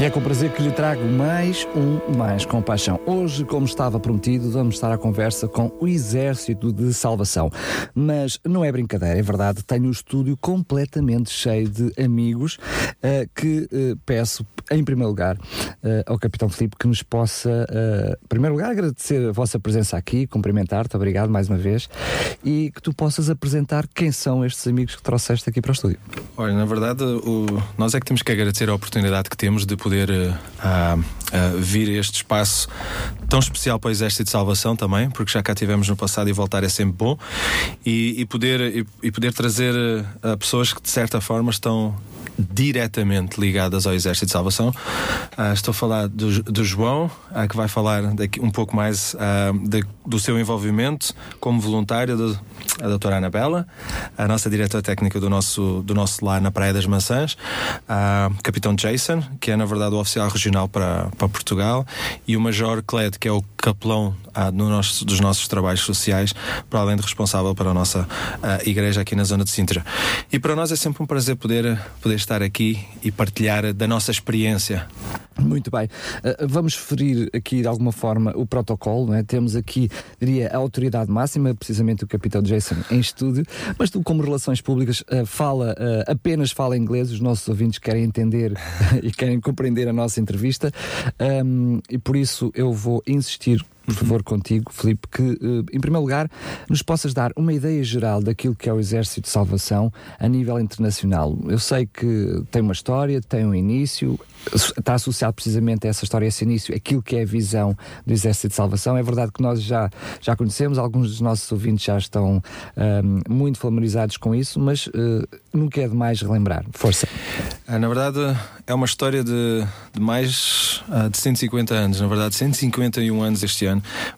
E é com prazer que lhe trago mais um Mais Compaixão. Hoje, como estava prometido, vamos estar à conversa com o Exército de Salvação. Mas não é brincadeira, é verdade, tenho o estúdio completamente cheio de amigos uh, que uh, peço, em primeiro lugar, uh, ao Capitão Filipe que nos possa, em primeiro lugar, agradecer a vossa presença aqui, cumprimentar-te, obrigado mais uma vez, e que tu possas apresentar quem são estes amigos que trouxeste aqui para o estúdio. Olha, na verdade, o, nós é que temos que agradecer a oportunidade que temos de poder poder uh, uh, vir a este espaço tão especial para o Exército de Salvação também, porque já cá tivemos no passado e voltar é sempre bom, e, e poder, e, e, poder trazer uh, pessoas que de certa forma estão diretamente ligadas ao Exército de Salvação. Uh, estou a falar do, do João, uh, que vai falar daqui um pouco mais uh, de, do seu envolvimento como voluntário, do, a doutora Anabela, a nossa diretora técnica do nosso, do nosso lar na Praia das Maçãs, a Capitão Jason, que é na verdade o oficial regional para, para Portugal, e o Major Cled, que é o capelão no nosso, dos nossos trabalhos sociais, para além de responsável para a nossa igreja aqui na zona de Sintra. E para nós é sempre um prazer poder, poder estar aqui e partilhar da nossa experiência. Muito bem. Uh, vamos ferir aqui de alguma forma o protocolo, é? Temos aqui, diria, a autoridade máxima, precisamente o Capitão Jason em estúdio, mas tu, como relações públicas, uh, fala, uh, apenas fala inglês, os nossos ouvintes querem entender e querem compreender a nossa entrevista, e por isso eu vou insistir por favor, contigo, Filipe, que, eh, em primeiro lugar, nos possas dar uma ideia geral daquilo que é o Exército de Salvação a nível internacional. Eu sei que tem uma história, tem um início, está associado precisamente a essa história, a esse início, aquilo que é a visão do Exército de Salvação. É verdade que nós já, já conhecemos, alguns dos nossos ouvintes já estão um, ehm, muito familiarizados com isso, mas uh, nunca é demais relembrar. Força. Na verdade, é uma história de, de mais de 150 anos, na verdade, 151 anos este ano.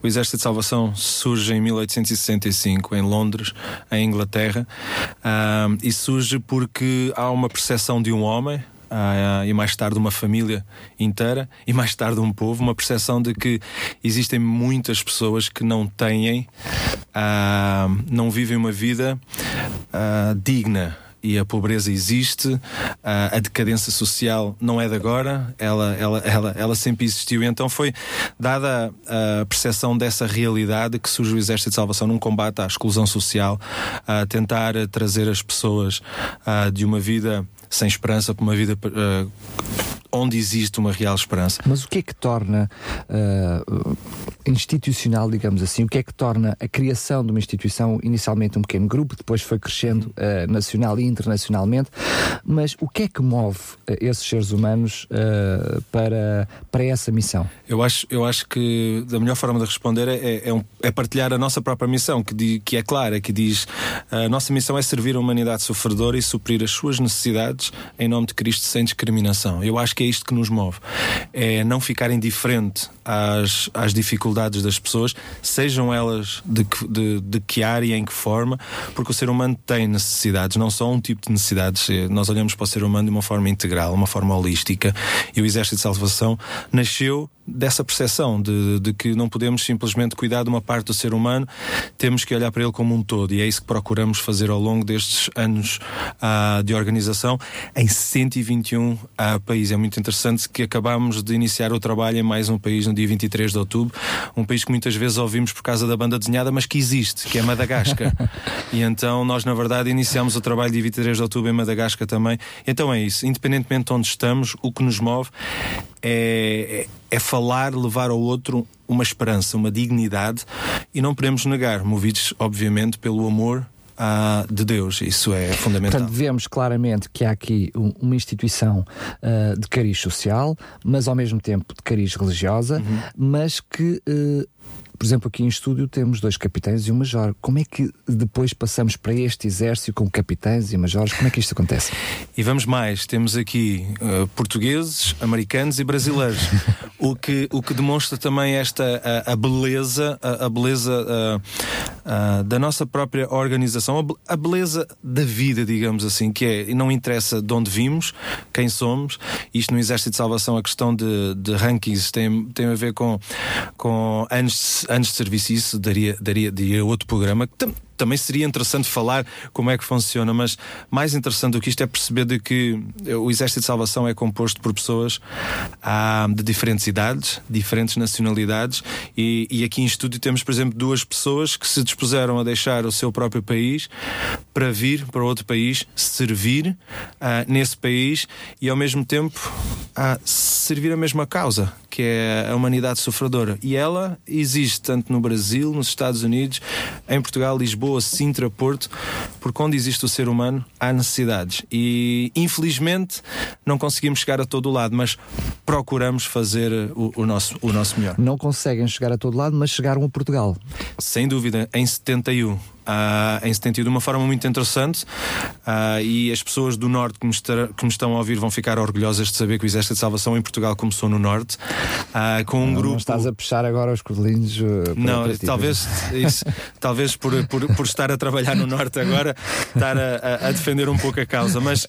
O Exército de Salvação surge em 1865 em Londres, em Inglaterra, uh, e surge porque há uma percepção de um homem, Uh, e mais tarde uma família inteira e mais tarde um povo, uma percepção de que existem muitas pessoas que não têm, uh, não vivem uma vida uh, digna e a pobreza existe, a, a decadência social não é de agora, ela, ela, ela, ela sempre existiu. Então foi dada a percepção dessa realidade que surge o Exército de Salvação num combate à exclusão social, a tentar trazer as pessoas de uma vida sem esperança para uma vida uh, onde existe uma real esperança. Mas o que é que torna uh, institucional, digamos assim, o que é que torna a criação de uma instituição, inicialmente um pequeno grupo, depois foi crescendo uh, nacional e internacionalmente, mas o que é que move uh, esses seres humanos para, para essa missão? Eu acho, eu acho que a melhor forma de responder é, é, um, é partilhar a nossa própria missão, que, di, que é clara, que diz a nossa missão é servir a humanidade sofredora e suprir as suas necessidades em nome de Cristo sem discriminação. Eu acho que é isto que nos move. É não ficar indiferente às, às dificuldades das pessoas, sejam elas de que, de, de que área e em que forma, porque o ser humano tem necessidades, não só um tipo de necessidades. Nós olhamos para o ser humano de uma forma integral, uma forma holística, e o Exército de Salvação nasceu dessa percepção de, de, que não podemos simplesmente cuidar de uma parte do ser humano, temos que olhar para ele como um todo, e é isso que procuramos fazer ao longo destes anos uh, de organização em 121 uh, países. É muito interessante que acabamos de iniciar o trabalho em mais um país no dia 23 de outubro, um país que muitas vezes ouvimos por causa da banda desenhada, mas que existe, que é Madagascar. e então nós, na verdade, iniciamos o trabalho dia 23 de outubro em Madagascar também. Então é isso, independentemente de onde estamos, o que nos move é, é, é falar, levar ao outro uma esperança, uma dignidade e não podemos negar, movidos obviamente pelo amor ah, de Deus. Isso é fundamental. Portanto, vemos claramente que há aqui um, uma instituição uh, de cariz social, mas ao mesmo tempo de cariz religiosa, uhum. mas que. Uh, por exemplo, aqui em estúdio temos dois capitães e um major. Como é que depois passamos para este exército com capitães e majores? Como é que isto acontece? E vamos mais, temos aqui uh, portugueses, americanos e brasileiros. o, que, o que demonstra também esta a, a beleza, a, a beleza uh, uh, da nossa própria organização, a, beleza da vida, digamos assim, que é, não interessa de onde vimos, quem somos. Isto no Exército de Salvação, a questão de, de rankings tem, tem a ver com, com anos anos de serviço, isso daria, daria, daria outro programa que também seria interessante falar como é que funciona, mas mais interessante do que isto é perceber de que o Exército de Salvação é composto por pessoas ah, de diferentes idades, diferentes nacionalidades, e, e, aqui em estúdio temos, por exemplo, duas pessoas que se dispuseram a deixar o seu próprio país para vir para outro país, servir ah, nesse país e ao mesmo tempo ah, servir a mesma causa, que é a humanidade sofredora. E ela existe tanto no Brasil, nos Estados Unidos, em Portugal, Lisboa Lisboa, Sintra, Porto, porque onde existe o ser humano há necessidades. E infelizmente não conseguimos chegar a todo o lado, mas procuramos fazer o, o, nosso, o nosso melhor. Não conseguem chegar a todo lado, mas chegaram a Portugal. Sem dúvida, em 71 uh, em 71 de uma forma muito interessante uh, e as pessoas do Norte que me, estar, que me, estão a ouvir vão ficar orgulhosas de saber que o Exército de Salvação em Portugal começou no Norte uh, com um não, grupo. Não estás a puxar agora os cordelinhos? não, talvez, isso, talvez por, por, por, estar a trabalhar no Norte agora, estar a, a defender um pouco a causa, mas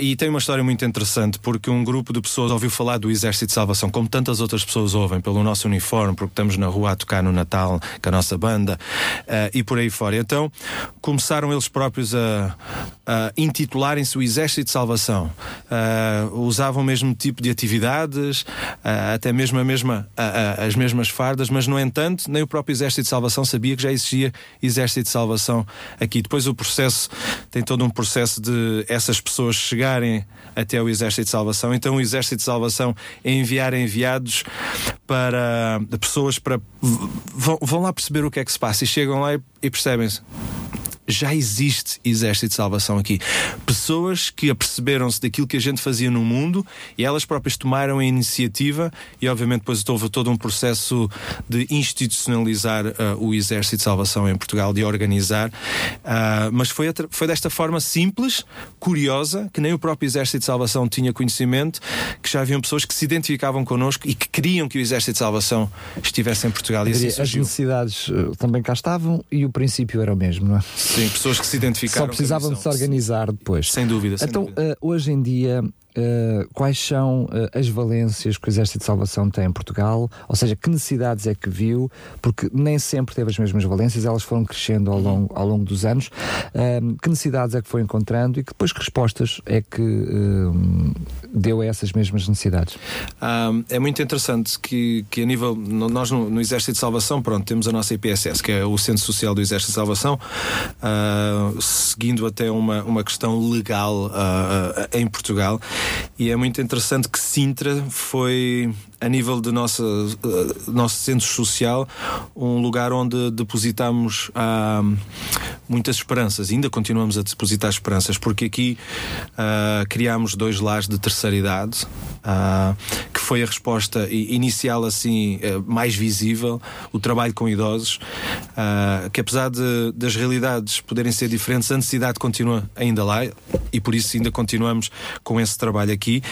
e tem uma história muito interessante porque um grupo de pessoas ouviu falar do Exército de Salvação, como tantas outras pessoas ouvem, pelo nosso uniforme, porque estamos na rua a tocar no Natal com a nossa banda e por aí fora. Então começaram eles próprios a, a intitularem-se o Exército de Salvação. Uh, usavam o mesmo tipo de atividades, uh, até mesmo a mesma, uh, as mesmas fardas, mas no entanto, nem o próprio Exército de Salvação sabia que já existia Exército de Salvação aqui. Depois o processo tem todo um processo de essas pessoas chegarem até o Exército de Salvação. Então o Exército de Salvação é enviar enviados para pessoas para vão, vão lá perceber o que é que se passa e chegam lá e, e percebem-se já existe exército de salvação aqui. Pessoas que aperceberam-se daquilo que a gente fazia no mundo e elas próprias tomaram a iniciativa e, obviamente, depois houve todo um processo de institucionalizar uh, o exército de salvação em Portugal, de organizar. Uh, mas foi, foi desta forma simples, curiosa, que nem o próprio exército de salvação tinha conhecimento, que já haviam pessoas que se identificavam connosco e que queriam que o exército de salvação estivesse em Portugal. E assim As necessidades uh, também cá estavam e o princípio era o mesmo, não é? Sim, pessoas que se identificaram. Só precisavam de se organizar depois. Sem dúvida. Sem então, dúvida. Uh, hoje em dia, Uh, quais são uh, as valências que o Exército de Salvação tem em Portugal, ou seja, que necessidades é que viu, porque nem sempre teve as mesmas valências, elas foram crescendo ao longo, ao longo dos anos. Uh, que necessidades é que foi encontrando e que depois que respostas é que deu a essas mesmas necessidades? é muito interessante que, que a nível, nós no, no, Exército de Salvação, pronto, temos a nossa IPSS, que é o Centro Social do Exército de Salvação, seguindo até uma, uma questão legal em Portugal. E é muito interessante que Sintra foi a nível do nosso, uh, nosso centro social, um lugar onde depositamos uh, muitas esperanças. Ainda continuamos a depositar esperanças, porque aqui uh, criámos dois lares de terceira idade, que foi a resposta inicial assim mais visível, o trabalho com idosos, que apesar de, das realidades poderem ser diferentes, a necessidade continua ainda lá e por isso ainda continuamos com esse trabalho aqui.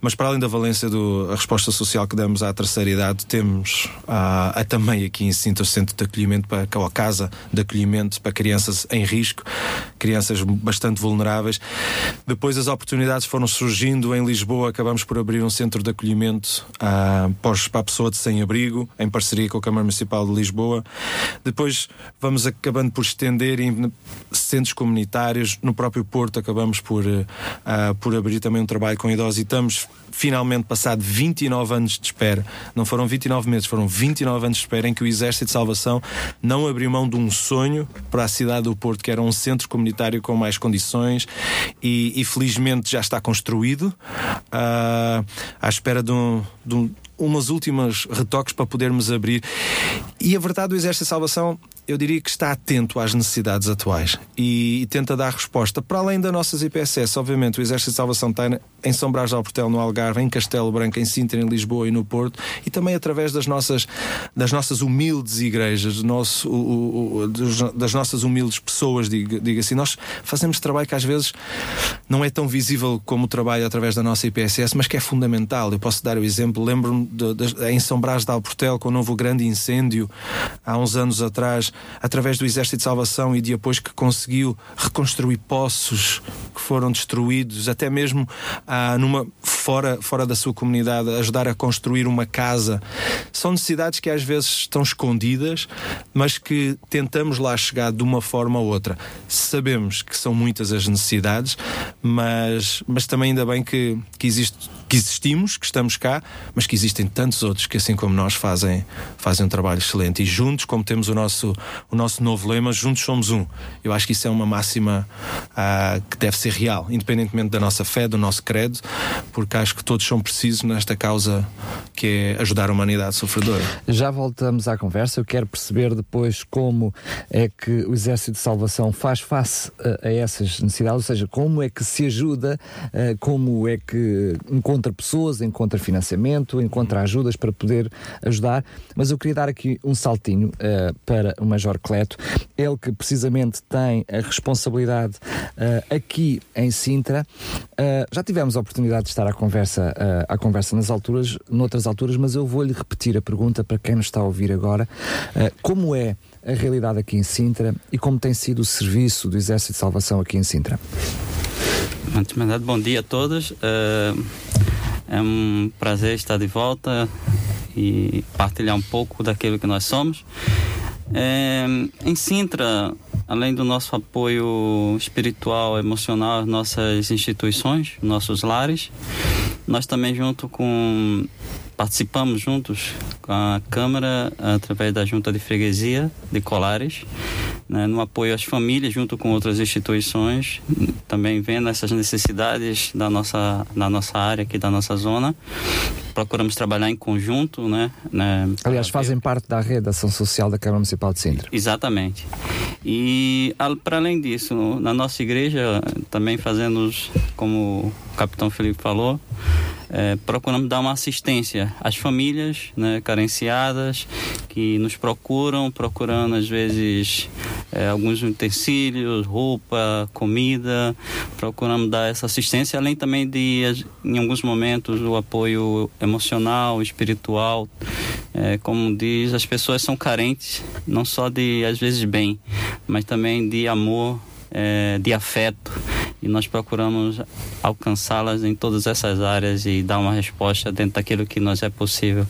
Mas para além da valência da resposta social que damos à terceira idade, temos a, a também aqui em Sintra o centro de acolhimento para a casa de acolhimento para crianças em risco, crianças bastante vulneráveis. Depois as oportunidades foram surgindo em Lisboa, acabamos por abrir um centro de acolhimento uh, para a pessoa de sem-abrigo, em parceria com a Câmara Municipal de Lisboa. Depois vamos acabando por estender em centros comunitários. No próprio Porto acabamos por, uh, por abrir também um trabalho com idosos e estamos finalmente, passado 29 anos de espera, não foram 29 meses, foram 29 anos de espera em que o Exército de Salvação não abriu mão de um sonho para a cidade do Porto, que era um centro comunitário com mais condições e, e felizmente já está construído uh, à espera de um, de um umas últimas retoques para podermos abrir. E a verdade do Exército de Salvação, eu diria que está atento às necessidades atuais e, e tenta dar resposta. Para além das nossas IPSS, obviamente, o Exército de Salvação está em São Brás de Alportel, no Algarve, em Castelo Branco, em Sintra, em Lisboa e no Porto, e também através das nossas, das nossas humildes igrejas, nosso, o, o, das nossas humildes pessoas, diga, diga assim. Nós fazemos trabalho que às vezes não é tão visível como o trabalho através da nossa IPSS, mas que é fundamental. Eu posso dar o exemplo, lembro-me em São Brás de Alportel, com o novo grande incêndio, há uns anos atrás, através do Exército de Salvação e de apoio que conseguiu reconstruir poços que foram destruídos, até mesmo ah, numa, fora, fora da sua comunidade, ajudar a construir uma casa. São necessidades que às vezes estão escondidas, mas que tentamos lá chegar de uma forma ou outra. Sabemos que são muitas as necessidades, mas, mas também ainda bem que, que existe que existimos, que estamos cá, mas que existem tantos outros que, assim como nós, fazem, fazem um trabalho excelente. E juntos, como temos o nosso, o nosso novo lema, juntos somos um. Eu acho que isso é uma máxima uh, que deve ser real, independentemente da nossa fé, do nosso credo, porque acho que todos são precisos nesta causa que é ajudar a humanidade sofredora. Já voltamos à conversa. Eu quero perceber depois como é que o Exército de Salvação faz face a, a essas necessidades, ou seja, como é que se ajuda, uh, como é que encontra encontra pessoas, encontra financiamento, encontra ajudas para poder ajudar. Mas eu queria dar aqui um saltinho uh, para o Major Cleto, ele que precisamente tem a responsabilidade uh, aqui em Sintra. Uh, já tivemos a oportunidade de estar à conversa, à conversa nas alturas, noutras alturas, mas eu vou-lhe repetir a pergunta para quem nos está a ouvir agora. como é a realidade aqui em Sintra e como tem sido o serviço do Exército de Salvação aqui em Sintra? Antes de nada, bom dia a todos. Uh, é um prazer estar de volta e partilhar um pouco daquilo que nós somos. É, em Sintra, além do nosso apoio espiritual, emocional às nossas instituições, nossos lares, nós também, junto com participamos juntos com a Câmara, através da Junta de Freguesia de Colares, né, no apoio às famílias, junto com outras instituições, também vendo essas necessidades da nossa, da nossa área aqui, da nossa zona. Procuramos trabalhar em conjunto, né? né Aliás, fazem parte da rede de ação social da Câmara Municipal de Sintra. Exatamente. E, para além disso, na nossa igreja, também fazemos, como o capitão Felipe falou, é, procuramos dar uma assistência às famílias né, carenciadas que nos procuram, procurando às vezes é, alguns utensílios, roupa, comida, procuramos dar essa assistência, além também de, em alguns momentos, o apoio emocional, espiritual. É, como diz, as pessoas são carentes, não só de, às vezes, bem, mas também de amor, é, de afeto e nós procuramos alcançá-las em todas essas áreas e dar uma resposta dentro daquilo que nós é possível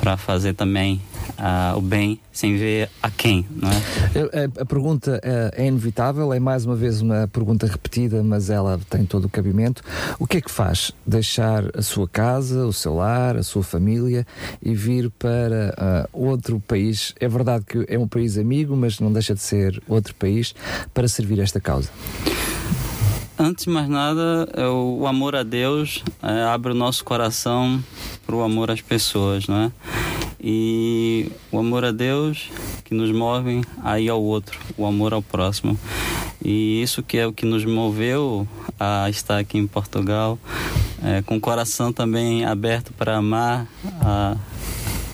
para fazer também uh, o bem sem ver a quem, não é? A, a pergunta é, é inevitável, é mais uma vez uma pergunta repetida, mas ela tem todo o cabimento. O que é que faz deixar a sua casa, o seu lar, a sua família e vir para uh, outro país? É verdade que é um país amigo, mas não deixa de ser outro país para servir esta causa. Antes de mais nada, é o amor a Deus é, abre o nosso coração para o amor às pessoas, não é? E o amor a Deus que nos move aí ao outro, o amor ao próximo. E isso que é o que nos moveu a estar aqui em Portugal, é, com o coração também aberto para amar a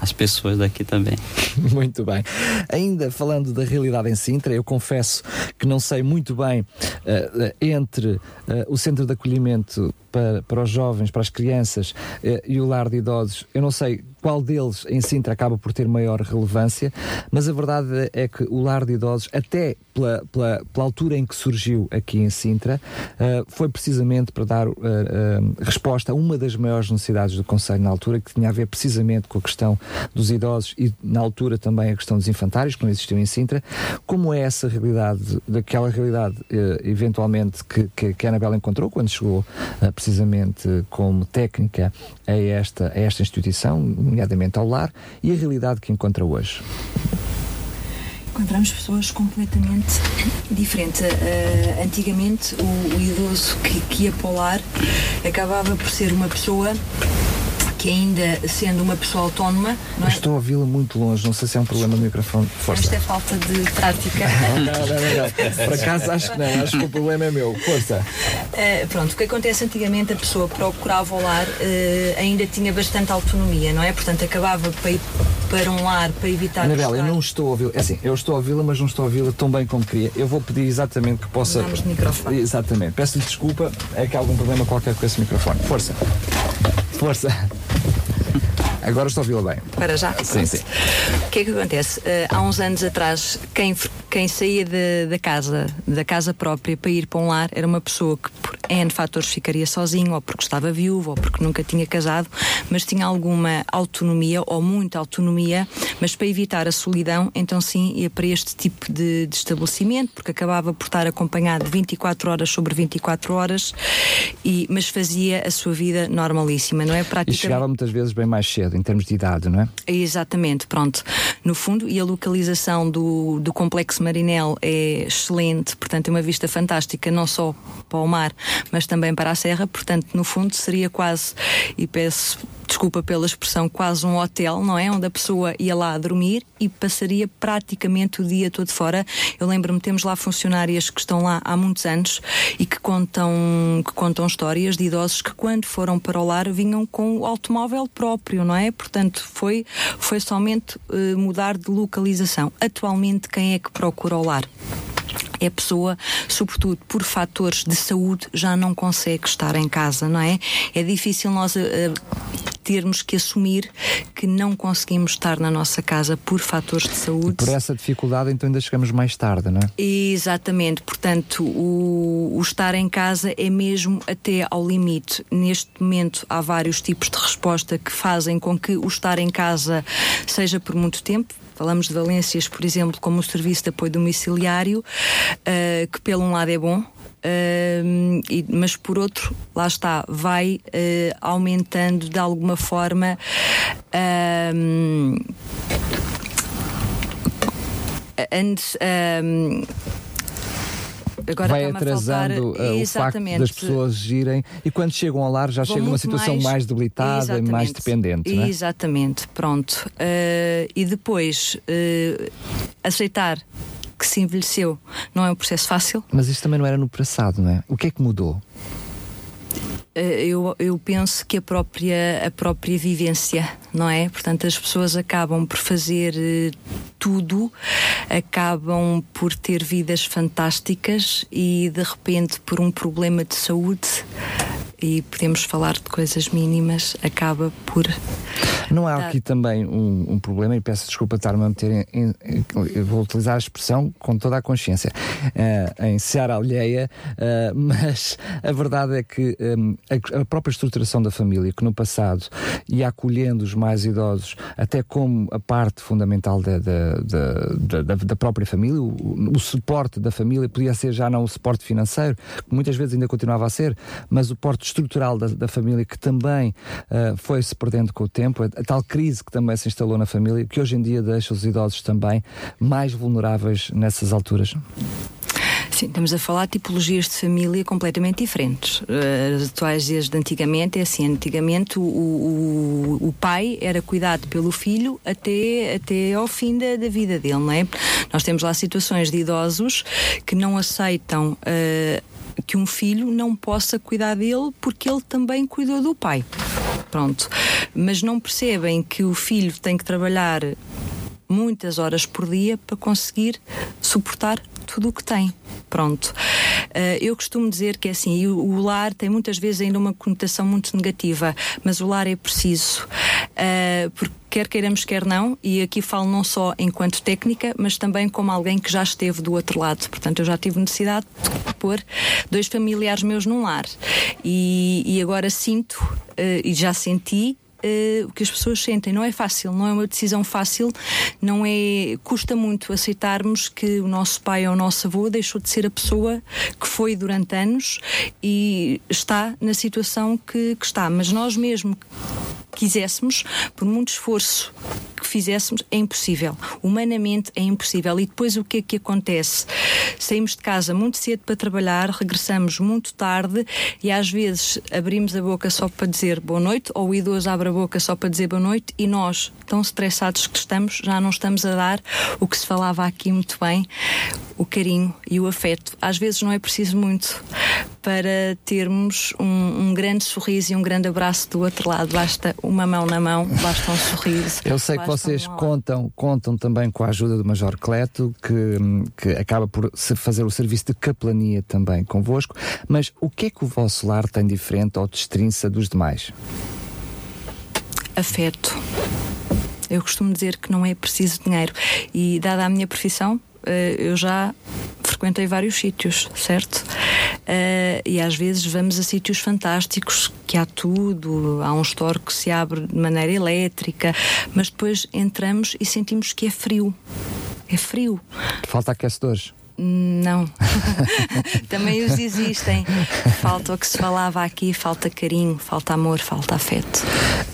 as pessoas daqui também. muito bem. Ainda falando da realidade em Sintra, eu confesso que não sei muito bem uh, entre uh, o centro de acolhimento para, para os jovens, para as crianças uh, e o lar de idosos. Eu não sei qual deles em Sintra acaba por ter maior relevância, mas a verdade é que o lar de idosos, até pela, pela, pela altura em que surgiu aqui em Sintra, uh, foi precisamente para dar uh, uh, resposta a uma das maiores necessidades do Conselho na altura, que tinha a ver precisamente com a questão dos idosos e na altura também a questão dos infantários, que não existiu em Sintra. Como é essa realidade, daquela realidade eventualmente que, que, que a Anabela encontrou quando chegou precisamente como técnica a esta, a esta instituição, nomeadamente ao lar, e a realidade que encontra hoje? Encontramos pessoas completamente diferentes. Uh, antigamente, o, o idoso que, que, ia para o lar acabava por ser uma pessoa que ainda sendo uma pessoa autónoma, não é? Estou a ouvi-la muito longe, não sei se é um problema do microfone. Força. Isto é falta de prática. Não, não, não, não. Por acaso acho que não, acho que o problema é meu. Força. Uh, pronto, o que acontece antigamente, a pessoa procurava o lar, uh, ainda tinha bastante autonomia, não é? Portanto, acabava para um lar para evitar. Anabela, eu não estou a ouvi-la. É assim, eu estou a ouvi-la, mas não estou a ouvi-la tão bem como queria. Eu vou pedir exatamente que possa. Vamos de microfone. Exatamente. Peço-lhe desculpa, é que há algum problema qualquer com esse microfone. Força. Força. Agora estou a ouvi-la bem. Para já? Sim, sim. O que é que acontece? Eh, há uns anos atrás, quem, quem saía de- da casa, da casa própria para ir para um lar, era uma pessoa que por N fatores ficaria sozinho, ou porque estava viúvo, ou porque nunca tinha casado, mas tinha alguma autonomia, ou muita autonomia, mas para evitar a solidão, então sim, ia para este tipo de, de estabelecimento, porque acabava por estar acompanhado 24 horas sobre 24 horas, e, mas fazia a sua vida normalíssima, não é? E Praticamente. chegava muitas vezes bem mais cedo, em termos de idade, não é? Exatamente, pronto. No fundo, e a localização do, do Complexo Marinel é excelente, portanto, é uma vista fantástica, não só para o mar, mas também para a serra. Portanto, no fundo, seria quase, e peço desculpa pela expressão, quase um hotel, não é? Onde a pessoa ia lá dormir e passaria praticamente o dia todo fora. Eu lembro-me, temos lá funcionárias que estão lá há muitos anos e que contam, que contam histórias de idosos que, quando foram para o lar, vinham com o automóvel próprio, não é? Portanto, foi, foi somente eh, mudar de localização. Atualmente, quem é que procura o lar? é a pessoa, sobretudo por fatores de saúde, já não consegue estar em casa, não é? É difícil nós eh, termos que assumir que não conseguimos estar na nossa casa por fatores de saúde. Por essa dificuldade, então ainda chegamos mais tarde, não é? Exatamente, portanto, o, o estar em casa é mesmo até ao limite. Neste momento, há vários tipos de resposta que fazem com que o estar em casa seja por muito tempo. Falamos de valências, por exemplo, como o serviço de apoio domiciliário, eh, que, pelo um lado, é bom. Uh, mas por outro, lá está, vai uh, aumentando de alguma forma um, antes agora Vai está-me a faltar- atrasando uh, o facto das pessoas irem e quando chegam ao lar já chegam numa muito situação mais, debilitada e mais dependente, é? Exatamente, pronto. Uh, e depois uh, aceitar que se envelheceu não é um processo fácil. Mas isto também não era no passado, não é? O que é que mudou? Eh, eu, eu penso que a própria, a própria vivência, não é? Portanto, as pessoas acabam por fazer eh, tudo, acabam por ter vidas fantásticas e de repente, por um problema de saúde, e podemos falar de coisas mínimas, acaba por. Não há aqui também um, um problema, e peço desculpa estar-me a meter em, em- vou utilizar a expressão com toda a consciência, eh, em seara alheia, eh, mas a verdade é que hum, a, a própria estruturação da família, que no passado ia acolhendo os mais idosos, até como a parte fundamental da, da, da, da- da própria família, o, o suporte da família podia ser já não o suporte financeiro, que muitas vezes ainda continuava a ser, mas o suporte estrutural da, da família que também ah, foi-se perdendo com o tempo, a, a tal crise que também se instalou na família, que hoje em dia deixa os idosos também mais vulneráveis nessas alturas. Sim, estamos a falar de tipologias de família completamente diferentes. Eh, As atuais e as de antigamente é assim: antigamente o, o, o pai era cuidado pelo filho até, até ao fim da, da vida dele, não é? Nós temos lá situações de idosos que não aceitam. eh, que um filho não possa cuidar dele porque ele também cuidou do pai. Pronto. Mas não percebem que o filho tem que trabalhar muitas horas por dia para conseguir suportar tudo o que tem. Pronto. Eh, eu costumo dizer que é assim, o, o lar tem muitas vezes ainda uma conotação muito negativa, mas o lar é preciso. Eh, porque quer queiramos, quer não, e aqui falo não só enquanto técnica, mas também como alguém que já esteve do outro lado. Portanto, eu já tive necessidade de pôr dois familiares meus num lar. E, e agora sinto, eh, e já senti, eh, o que as pessoas sentem. Não é fácil, não é uma decisão fácil, não é. custa muito aceitarmos que o nosso pai ou o nosso avô deixou de ser a pessoa que foi durante anos e está na situação que, que está. Mas nós mesmo quiséssemos, por muito esforço que fizéssemos, é impossível. Humanamente é impossível. E depois o que é que acontece? Saímos de casa muito cedo para trabalhar, regressamos muito tarde e às vezes abrimos a boca só para dizer boa noite, ou o idoso abre a boca só para dizer boa noite e nós, tão estressados que estamos, já não estamos a dar o que se falava aqui muito bem, o carinho e o afeto. Às vezes não é preciso muito para termos um, um grande sorriso e um grande abraço do outro lado. Basta uma mão na mão, basta um sorriso. Eu sei que vocês um contam, contam também com a ajuda do Major Cleto, que, que acaba por fazer o serviço de capelania também convosco, mas o que é que o vosso lar tem diferente ou destrinça dos demais? Afeto. Eu costumo dizer que não é preciso dinheiro. E, dada a minha profissão, eh, eu já frequentei vários sítios, certo? Uh, e às vezes vamos a sítios fantásticos que há tudo, há um store que se abre de maneira elétrica, mas depois entramos e sentimos que é frio. É frio. Falta aquecedores. Não. Também os existem. Falta o que se falava aqui, falta carinho, falta amor, falta afeto.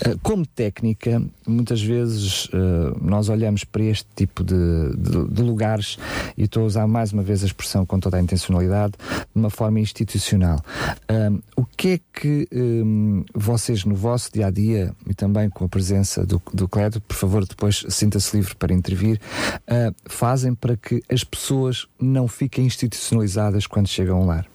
Eh, como técnica, muitas vezes uh, nós olhamos para este tipo de, de, de, lugares, e estou a usar mais uma vez a expressão com toda a intencionalidade, de uma forma institucional. O que é que um, vocês, no vosso dia a dia, e também com a presença do, do Cledo, por favor, depois sinta-se livre para intervir, uh, fazem para que as pessoas não fiquem institucionalizadas quando chegam ao lar?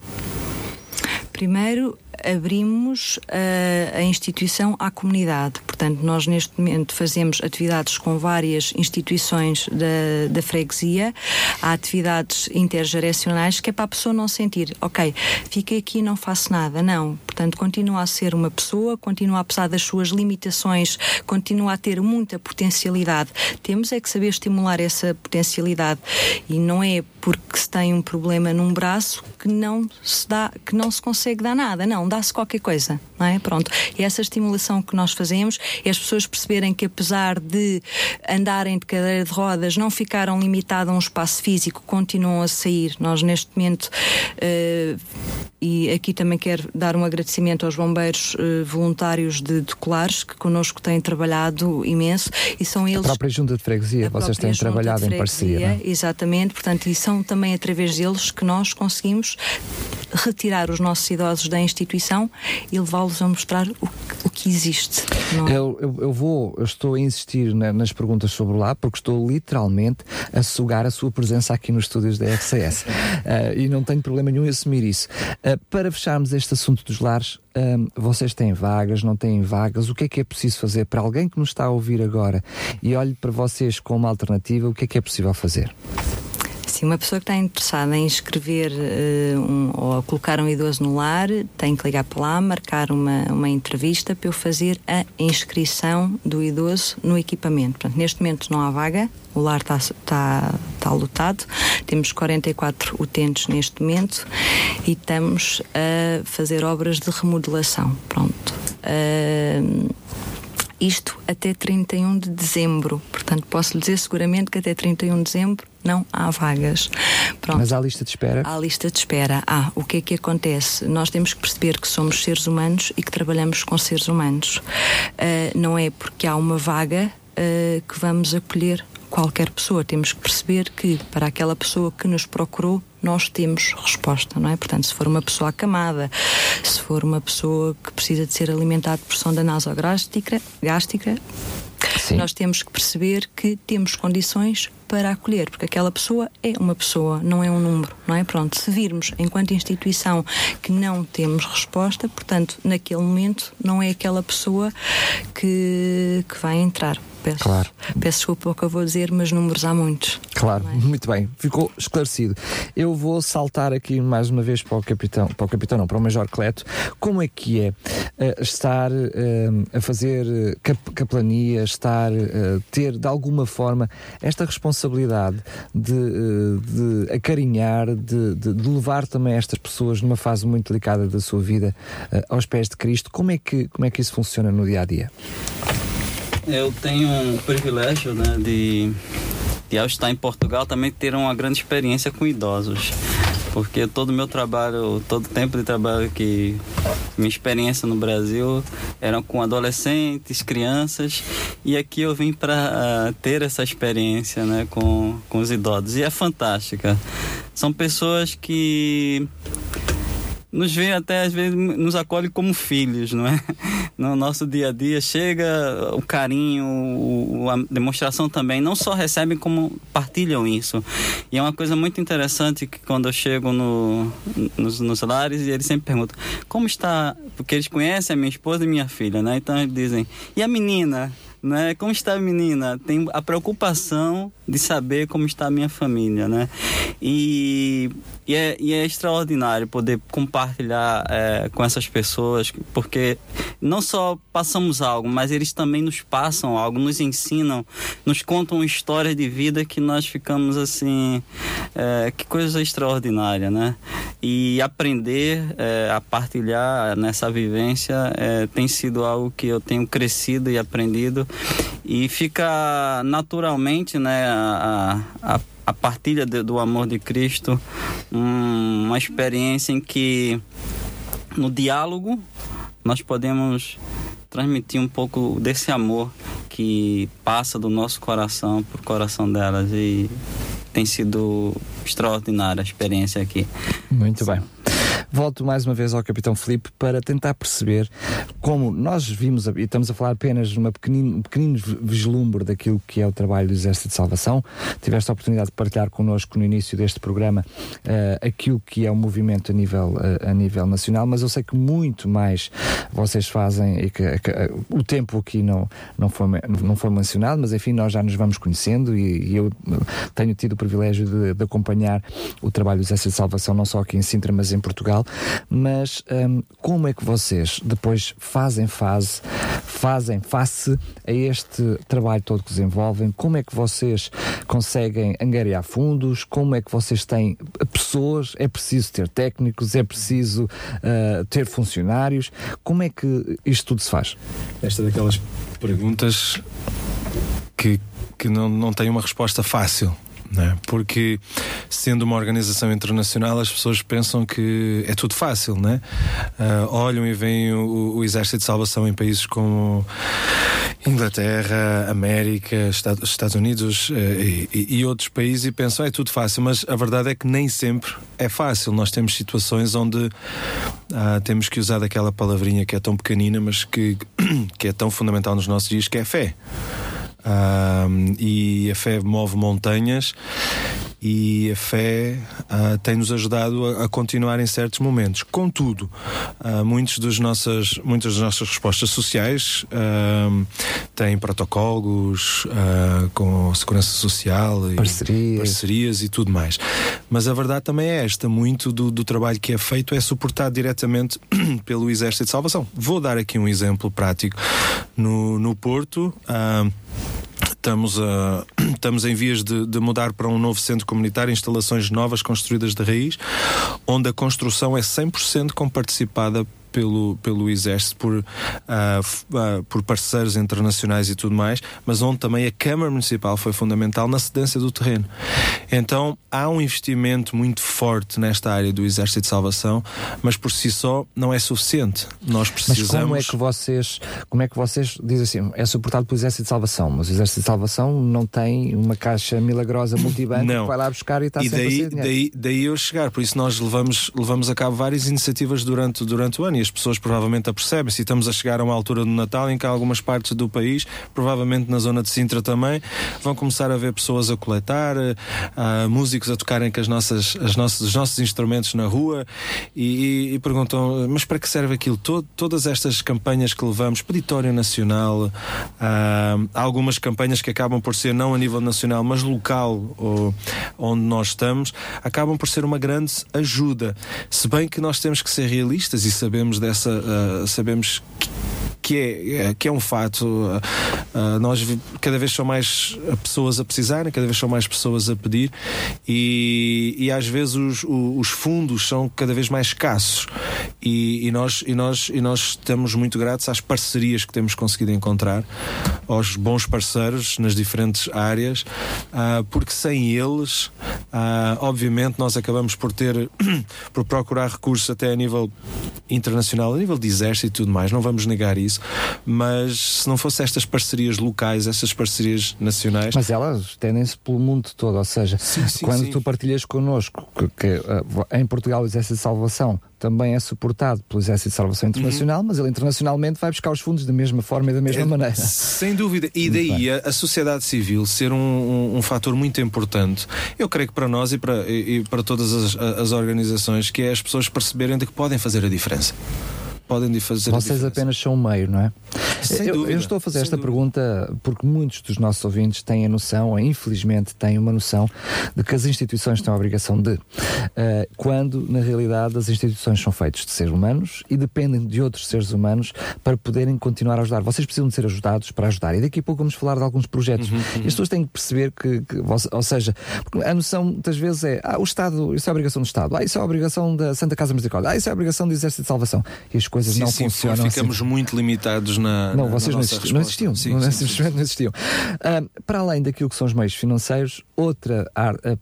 Primeiro, abrimos uh, a instituição à comunidade. Portanto, nós neste momento fazemos atividades com várias instituições da, da freguesia, há atividades intergeracionais que é para a pessoa não sentir, ok, fiquei aqui e não faço nada. Não. Portanto, continua a ser uma pessoa, continua apesar das suas limitações, continua a ter muita potencialidade. Temos é que saber estimular essa potencialidade e não é porque se tem um problema num braço que não se dá, que não se consegue dar nada. Não, dá-se qualquer coisa, não é? Pronto. E essa estimulação que nós fazemos é as pessoas perceberem que apesar de andarem de cadeira de rodas, não ficaram limitadas a um espaço físico, continuam a sair. Nós neste momento uh, e aqui também quero dar um agradecimento aos bombeiros uh, voluntários de, de Colares, que connosco têm trabalhado imenso e são eles. A própria Junta de Freguesia, vocês têm trabalhado em parceria. É? Exatamente, portanto, e são também através deles que nós conseguimos retirar os nossos idosos da instituição e levá-los a mostrar o, o que existe. É? Eu, eu, eu, vou, eu estou a insistir na, nas perguntas sobre lá, porque estou literalmente a sugar a sua presença aqui nos estúdios da RCS. uh, e não tenho problema nenhum em assumir isso. Uh, para fecharmos este assunto dos lares, uh, vocês têm vagas, não têm vagas? O que é que é preciso fazer para alguém que nos está a ouvir agora e olhe para vocês como alternativa? O que é que é possível fazer? Sim, uma pessoa que está interessada em inscrever uh, um, ou colocar um idoso no lar tem que ligar para lá, marcar uma, uma entrevista para eu fazer a inscrição do idoso no equipamento. Portanto, neste momento não há vaga, o lar está, está, está lotado, temos 44 utentes neste momento e estamos a fazer obras de remodelação. Pronto. Uh, isto até 31 de dezembro. Portanto, posso lhe dizer seguramente que até 31 de dezembro não há vagas. Pronto. Mas há lista de espera? Há lista de espera. Ah, o que é que acontece? Nós temos que perceber que somos seres humanos e que trabalhamos com seres humanos. Uh, não é porque há uma vaga uh, que vamos acolher qualquer pessoa. Temos que perceber que para aquela pessoa que nos procurou, nós temos resposta, não é? Portanto, se for uma pessoa acamada, se for uma pessoa que precisa de ser alimentada por sonda nasogástrica, gástrica, Sim. nós temos que perceber que temos condições para acolher, porque aquela pessoa é uma pessoa, não é um número, não é? Pronto, se virmos enquanto instituição que não temos resposta, portanto, naquele momento não é aquela pessoa que, que vai entrar. Peço, claro. peço desculpa o que eu vou dizer, mas números há muitos. Claro, é? muito bem, ficou esclarecido. Eu vou saltar aqui mais uma vez para o capitão, para o capitão não, para o Major Cleto. Como é que é uh, estar uh, a fazer cap capelania, estar a uh, ter de alguma forma esta responsabilidade de, de acarinhar, de, de, de, levar também estas pessoas numa fase muito delicada da sua vida aos pés de Cristo? Como é que como é que isso funciona no dia a dia? Eu tenho o privilégio né, de, de, ao estar em Portugal, também ter uma grande experiência com idosos. porque todo o meu trabalho, todo o tempo de trabalho que minha experiência no Brasil era com adolescentes, crianças, e aqui eu vim para uh, ter essa experiência, né, com, com os idosos e é fantástica. São pessoas que nos vê até às vezes nos acolhe como filhos, não é? No nosso dia a dia chega o carinho, a demonstração também, não só recebem como partilham isso. E é uma coisa muito interessante que quando eu chego no, nos, nos lares e eles sempre perguntam como está, porque eles conhecem a minha esposa e minha filha, né? Então eles dizem, e a menina? né? Como está a menina? Tem a preocupação de saber como está a minha família, né? E, e, é, e é extraordinário poder compartilhar é, com essas pessoas, porque não só passamos algo, mas eles também nos passam algo, nos ensinam, nos contam histórias de vida que nós ficamos assim, é, que coisa extraordinária, né? E aprender é, a partilhar nessa vivência é, tem sido algo que eu tenho crescido e aprendido e fica naturalmente né, a, a, a partilha de, do amor de Cristo um, uma experiência em que no diálogo nós podemos transmitir um pouco desse amor que passa do nosso coração para o coração delas e tem sido extraordinária a experiência aqui. Muito bem. Volto mais uma vez ao Capitão Felipe para tentar perceber como nós vimos, e estamos a falar apenas de uma pequenino, um pequenino vislumbre daquilo que é o trabalho do Exército de Salvação. Tiveste a oportunidade de partilhar connosco no início deste programa uh, aquilo que é o movimento a nível, uh, a nível nacional, mas eu sei que muito mais vocês fazem e que, que uh, o tempo aqui não, não, foi, não foi mencionado, mas enfim, nós já nos vamos conhecendo e, e eu tenho tido o privilégio de, de acompanhar o trabalho do Exército de Salvação não só aqui em Sintra, mas em Mas um, como é que vocês depois fazem fase, fazem face a este trabalho todo que desenvolvem? Como é que vocês conseguem angariar fundos? Como é que vocês têm pessoas? É preciso ter técnicos? É preciso uh, ter funcionários? Como é que isto tudo se faz? Esta é daquelas perguntas que, que não, não tem uma resposta fácil né? porque sendo uma organização internacional as pessoas pensam que é tudo fácil, né? Uh, olham e veem o, o, Exército de Salvação em países como Inglaterra, América, Estados, Estados Unidos uh, e, e, outros países e pensam é tudo fácil, mas a verdade é que nem sempre é fácil. Nós temos situações onde uh, temos que usar aquela palavrinha que é tão pequenina, mas que, que é tão fundamental nos nossos dias, que é fé. Uh, e a fé move montanhas e a fé uh, tem-nos ajudado a, a, continuar em certos momentos. Contudo, uh, muitos dos nossas, muitas das nossas respostas sociais uh, têm protocolos com segurança social e parcerias. parcerias. e tudo mais. Mas a verdade também é esta: muito do, do trabalho que é feito é suportado diretamente pelo Exército de Salvação. Vou dar aqui um exemplo prático. No, no Porto, Estamos, a, estamos em vias de, de, mudar para um novo centro comunitário, instalações novas construídas de raiz, onde a construção é 100% comparticipada pelo, pelo Exército, por, uh, por parceiros internacionais e tudo mais, mas onde também a Câmara Municipal foi fundamental na cedência do terreno. Então há um investimento muito forte nesta área do Exército de Salvação, mas por si só não é suficiente. Nós precisamos. Mas como é que vocês, como é que vocês dizem assim, é suportado pelo Exército de Salvação, mas o Exército de Salvação não tem uma caixa milagrosa multibanco que vai lá buscar e está e sempre daí, a ser daí, daí eu chegar, por isso nós levamos, levamos a cabo várias iniciativas durante, durante o ano as pessoas provavelmente apercebem-se. Estamos a chegar a uma altura do Natal em que algumas partes do país, provavelmente na zona de Sintra também, vão começar a ver pessoas a coletar, uh, músicos a tocarem com as nossas, as nossas, os nossos instrumentos na rua e, e, e perguntam: mas para que serve aquilo? Todo, todas estas campanhas que levamos, Peditório Nacional, uh, algumas campanhas que acabam por ser não a nível nacional, mas local ou, onde nós estamos, acabam por ser uma grande ajuda. Se bem que nós temos que ser realistas e sabemos sabemos dessa, uh, sabemos que é, é, que é um fato. Uh, uh, nós cada vez são mais pessoas a precisarem, cada vez são mais pessoas a pedir e, e às vezes os, os fundos são cada vez mais escassos e, e, nós, e, nós, e nós estamos muito gratos às parcerias que temos conseguido encontrar, aos bons parceiros nas diferentes áreas, uh, porque sem eles Uh, obviamente, nós acabamos por ter, por procurar recursos até a nível internacional, a nível de exército e tudo mais, não vamos negar isso, mas se não fosse estas parcerias locais, estas parcerias nacionais. Mas elas estendem-se pelo mundo todo, ou seja, Sim, sim, quando sim. tu partilhas connosco que, que, uh, em Portugal o Exército de Salvação também é suportado pelo Exército de Salvação Internacional, Uhum. mas ele internacionalmente vai buscar os fundos da mesma forma e da mesma maneira. Sem dúvida. E daí a, a sociedade civil ser um, um, um fator muito importante, eu creio que para nós e para, e, e para todas as, as organizações, que é as pessoas perceberem de que podem fazer a diferença. Podem de fazer Vocês apenas são um meio, não é? Sem eu, dúvida, eu estou a fazer esta dúvida. pergunta porque muitos dos nossos ouvintes têm a noção, ou infelizmente têm uma noção, de que as instituições têm a obrigação de, eh, quando na realidade as instituições são feitas de seres humanos e dependem de outros seres humanos para poderem continuar a ajudar. Vocês precisam de ser ajudados para ajudar. E daqui a pouco vamos falar de alguns projetos. Uhum, E as pessoas têm que perceber que, que ou seja, a noção muitas vezes é, ah, o Estado, isso é a obrigação do Estado, ah, isso é a obrigação da Santa Casa Misericórdia, ah, isso é a obrigação do Exército de Salvação. E as coisas Sim, não sim, funcionam ficamos assim. muito limitados na. Não, vocês na não, existiam, não existiam. Sim, não, simplesmente não existiam. Ah, para além daquilo que são os meios financeiros, outra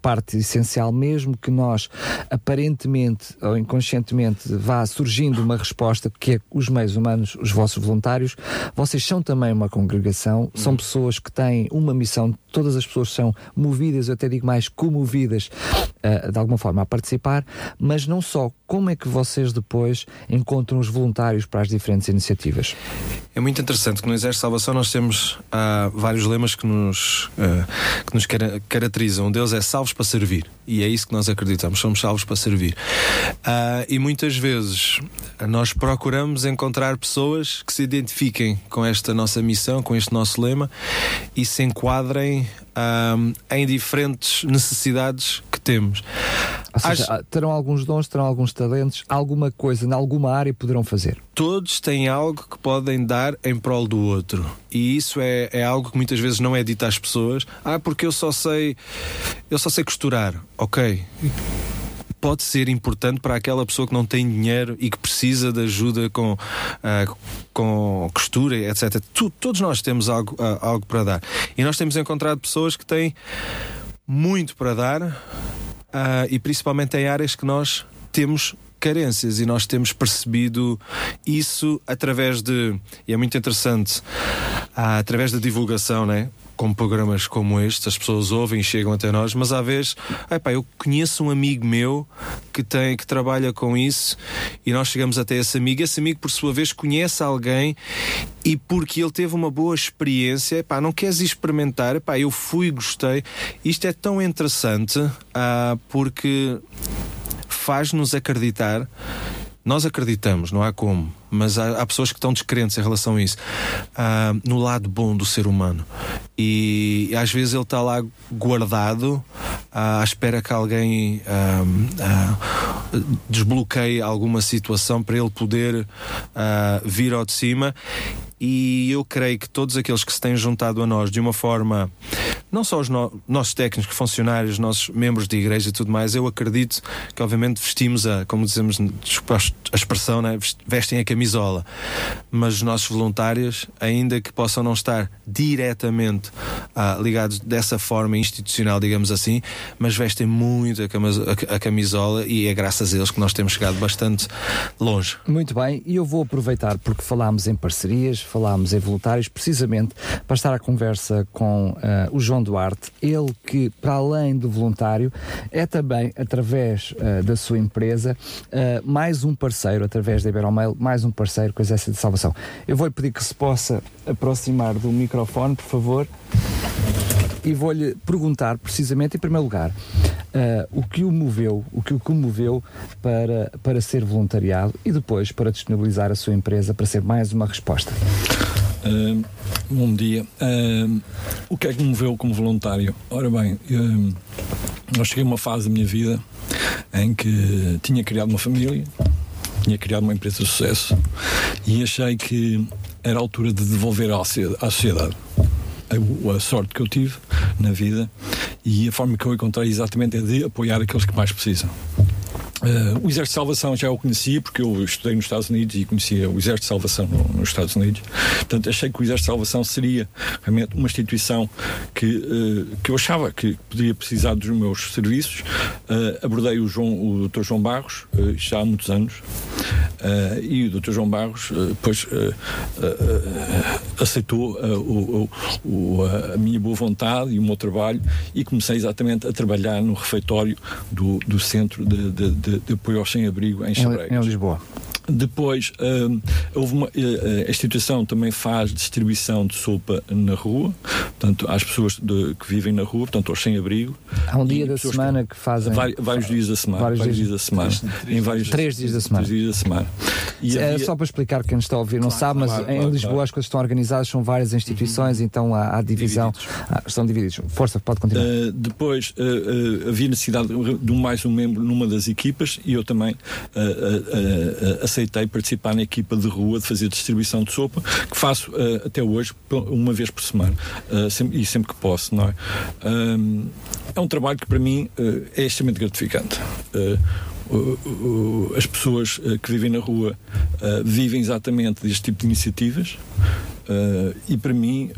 parte essencial, mesmo que nós aparentemente ou inconscientemente vá surgindo uma resposta, que é os meios humanos, os vossos voluntários, vocês são também uma congregação, são pessoas que têm uma missão, todas as pessoas são movidas, eu até digo mais comovidas ah, de alguma forma a participar, mas não só. Como é que vocês depois encontram os voluntários para as diferentes iniciativas? É muito interessante que no Exército de Salvação nós temos ah, vários lemas que nos, ah, que nos cara- caracterizam. Um deles é salvos para servir. E é isso que nós acreditamos, somos salvos para servir. Ah, e muitas vezes nós procuramos encontrar pessoas que se identifiquem com esta nossa missão, com este nosso lema e se enquadrem em diferentes necessidades que temos. Ou seja, Acho- terão alguns dons, terão alguns talentos, alguma coisa, em alguma área poderão fazer. todos têm algo que podem dar em prol do outro. E isso é, é algo que muitas vezes não é dito às pessoas. Ah, porque eu só sei, eu só sei costurar. Ok. Pode ser importante para aquela pessoa que não tem dinheiro e que precisa de ajuda com, ah, com costura, etc. Tu- todos nós temos algo, ah, algo para dar. E nós temos encontrado pessoas que têm muito para dar ah, e principalmente em áreas que nós temos carências e nós temos percebido isso através de e é muito interessante ah, através da divulgação né com programas como este, as pessoas ouvem e chegam até nós, mas às vezes, epá, eu conheço um amigo meu que tem que trabalha com isso e nós chegamos até esse amigo, esse amigo por sua vez conhece alguém e porque ele teve uma boa experiência, epá, não queres experimentar, epá, eu fui gostei. Isto é tão interessante ah, porque faz-nos acreditar. Nós acreditamos, não há como, mas há, há pessoas que estão descrentes em relação a isso, ah, no lado bom do ser humano. E, às vezes ele está lá guardado, à espera que alguém ah, ah, desbloqueie alguma situação para ele poder vir ao de cima. E eu creio que todos aqueles que se têm juntado a nós de uma forma, não só os no- nossos técnicos, funcionários, nossos membros de igreja e tudo mais, eu acredito que, obviamente, vestimos a, como dizemos, a expressão, né? Vest- vestem a camisola. Mas os nossos voluntários, ainda que possam não estar diretamente ah, ligados dessa forma institucional, digamos assim, mas vestem muito a camisola e é graças a eles que nós temos chegado bastante longe. Muito bem, e eu vou aproveitar porque falámos em parcerias, falámos em voluntários, precisamente para estar à conversa com eh, o João Duarte, ele que, para além do voluntário, é também, através eh, da sua empresa, eh, mais um parceiro, através da Iberomail, mais um parceiro com a Exército de Salvação. Eu vou-lhe pedir que se possa aproximar do microfone, por favor. E vou-lhe perguntar, precisamente, em primeiro lugar, eh, o que o moveu, o que o comoveu para, para ser voluntariado e depois para disponibilizar a sua empresa para ser mais uma resposta. Ah, bom dia. Ah, o que é que me moveu como voluntário? Ora bem, ah, eu cheguei a uma fase da minha vida em que tinha criado uma família, tinha criado uma empresa de sucesso e achei que era a altura de devolver à sociedade a, sorte que eu tive na vida e a forma que eu encontrei exatamente é de apoiar aqueles que mais precisam. Uh, o Exército de Salvação já o conhecia, porque eu estudei nos Estados Unidos e conhecia o Exército de Salvação no, nos Estados Unidos. Portanto, achei que o Exército de Salvação seria realmente uma instituição que, uh, que eu achava que poderia precisar dos meus serviços. Uh, abordei o, João, o Dr. João Barros já há muitos anos e o Dr. João Barros depois aceitou o, o, a minha boa vontade e o meu trabalho e comecei exatamente a trabalhar no refeitório do, do centro de, de, de de, apoio ao sem-abrigo em Xabregas. Em Lisboa. Depois, houve uma, a instituição também faz distribuição de sopa na rua, portanto, às pessoas de, que vivem na rua, portanto, aos sem-abrigo. Há um dia da semana que, que fazem. Vários, vários dias da semana. Vários, vários dias, dias, da semana. Três, em vários, três dias da semana. Três dias da semana. E é havia... só para explicar quem nos está a ouvir, não claro, sabe, mas claro, em claro, Lisboa as coisas estão organizadas, são várias instituições, uhum. então há, há divisão. Ah, estão divididos. Força, pode continuar. Uh, depois uh, uh, havia necessidade de mais um membro numa das equipas e eu também aceitei participar na equipa de rua de fazer distribuição de sopa, que faço uh, até hoje uma vez por semana uh, sempre, e sempre que posso, não é? Um, é um trabalho que para mim uh, é extremamente gratificante. as pessoas que vivem na rua vivem exatamente deste tipo de iniciativas e para mim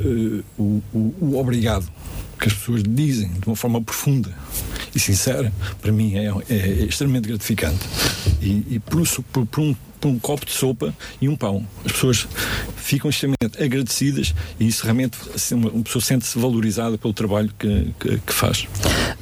o, o, o obrigado que as pessoas dizem de uma forma profunda e sincera, para mim é, é, é extremamente gratificante. E, e por, por, por, um, por um copo de sopa e um pão. As pessoas ficam extremamente agradecidas e isso realmente assim, uma, pessoa sente-se valorizada pelo trabalho que, que, que faz.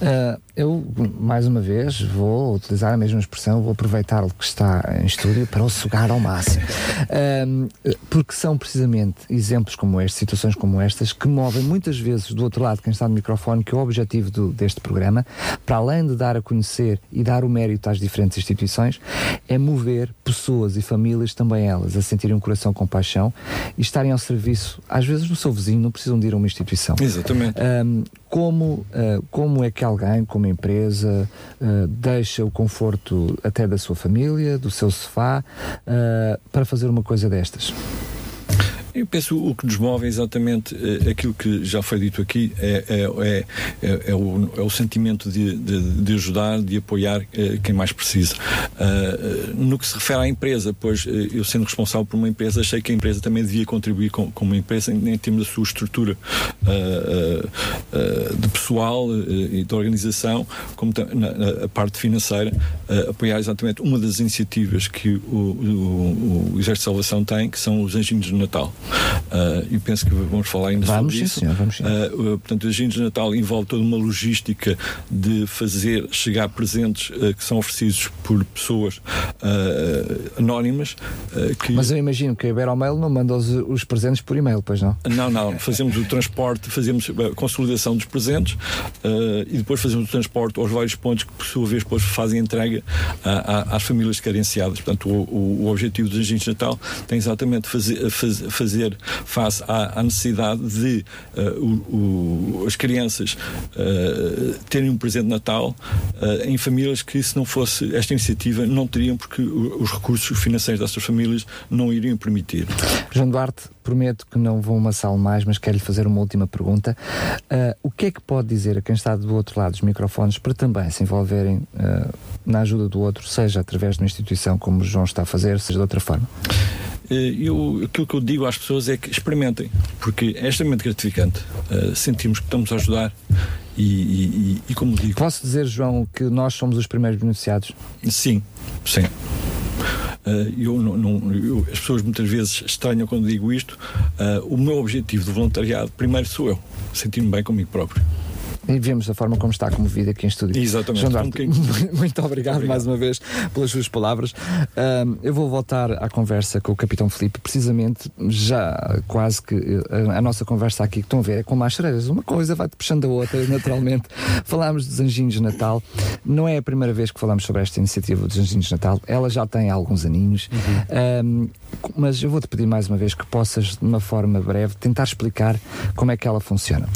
Uh, eu, mais uma vez, vou utilizar a mesma expressão, vou aproveitar o que está em estúdio para o sugar ao máximo. Uh, porque são precisamente exemplos como estes, situações como estas, que movem muitas vezes do outro lado quem está no microfone, que é o objetivo do, deste programa, para além de dar a conhecer e dar o mérito às diferentes instituições, é mover pessoas e famílias, também elas, a sentirem um coração com paixão e estarem ao serviço, às vezes, do seu vizinho, não precisam de ir a uma instituição. Exatamente. Um, como, uh, como é que alguém, como empresa, uh, deixa o conforto até da sua família, do seu sofá, uh, para fazer uma coisa destas? Eu penso o que nos move é exatamente uh, aquilo que já foi dito aqui, é, é, é, é o, é o, sentimento de, de, de, ajudar, de apoiar uh, quem mais precisa. Uh, no que se refere à empresa, pois eu sendo responsável por uma empresa, achei que a empresa também devia contribuir com, com uma empresa em, termos da sua estrutura de pessoal e de organização, como na, na parte financeira, apoiar exatamente uma das iniciativas que o, o, o Exército de Salvação tem, que são os Anjinhos de Natal. Uh, e penso que vamos falar ainda vamos, sobre isso. Senhor, vamos sim. Uh, portanto, os agendas de Natal envolve toda uma logística de fazer chegar presentes uh, que são oferecidos por pessoas anónimas. Que... Mas eu imagino que a Iberomail não manda os, os, presentes por e-mail, pois não? Não, não. Fazemos o transporte, fazemos a consolidação dos presentes e depois fazemos o transporte aos vários pontos que, por sua vez, depois fazem entrega às famílias carenciadas. Portanto, o, o, o objetivo dos agentes de Natal tem exatamente fazer, fazer, fazer face à, à necessidade de uh, o, o, as crianças uh, terem um presente de Natal uh, em famílias que, se não fosse esta iniciativa, não teriam, porque os recursos financeiros dessas famílias não iriam permitir. João Duarte, prometo que não vou amassá-lo mais, mas quero-lhe fazer uma última pergunta. o que é que pode dizer a quem está do outro lado dos microfones para também se envolverem na ajuda do outro, seja através de uma instituição como o João está a fazer, seja de outra forma? Eh, eu, aquilo que eu digo às pessoas é que experimentem, porque é extremamente gratificante. Uh, sentimos que estamos a ajudar e, e, e, como digo. Posso dizer, João, que nós somos os primeiros beneficiados? Sim, sim. Uh, eu não, não eu, as pessoas muitas vezes estranham quando digo isto. O meu objetivo do voluntariado, primeiro sou eu, sentir-me bem comigo próprio e vemos a forma como está comovido aqui em estúdio. Exatamente. João Duarte, um muito obrigado, obrigado, mais uma vez pelas suas palavras. Um, eu vou voltar à conversa com o Capitão Felipe, precisamente já quase que a, a nossa conversa aqui, que estão a ver, é com mais cerejas. Uma coisa vai-te puxando a outra, naturalmente. Falámos dos Anjinhos de Natal. Não é a primeira vez que falamos sobre esta iniciativa dos Anjinhos de Natal. Ela já tem alguns aninhos. Uhum. Um, mas eu vou-te pedir mais uma vez que possas, de uma forma breve, tentar explicar como é que ela funciona.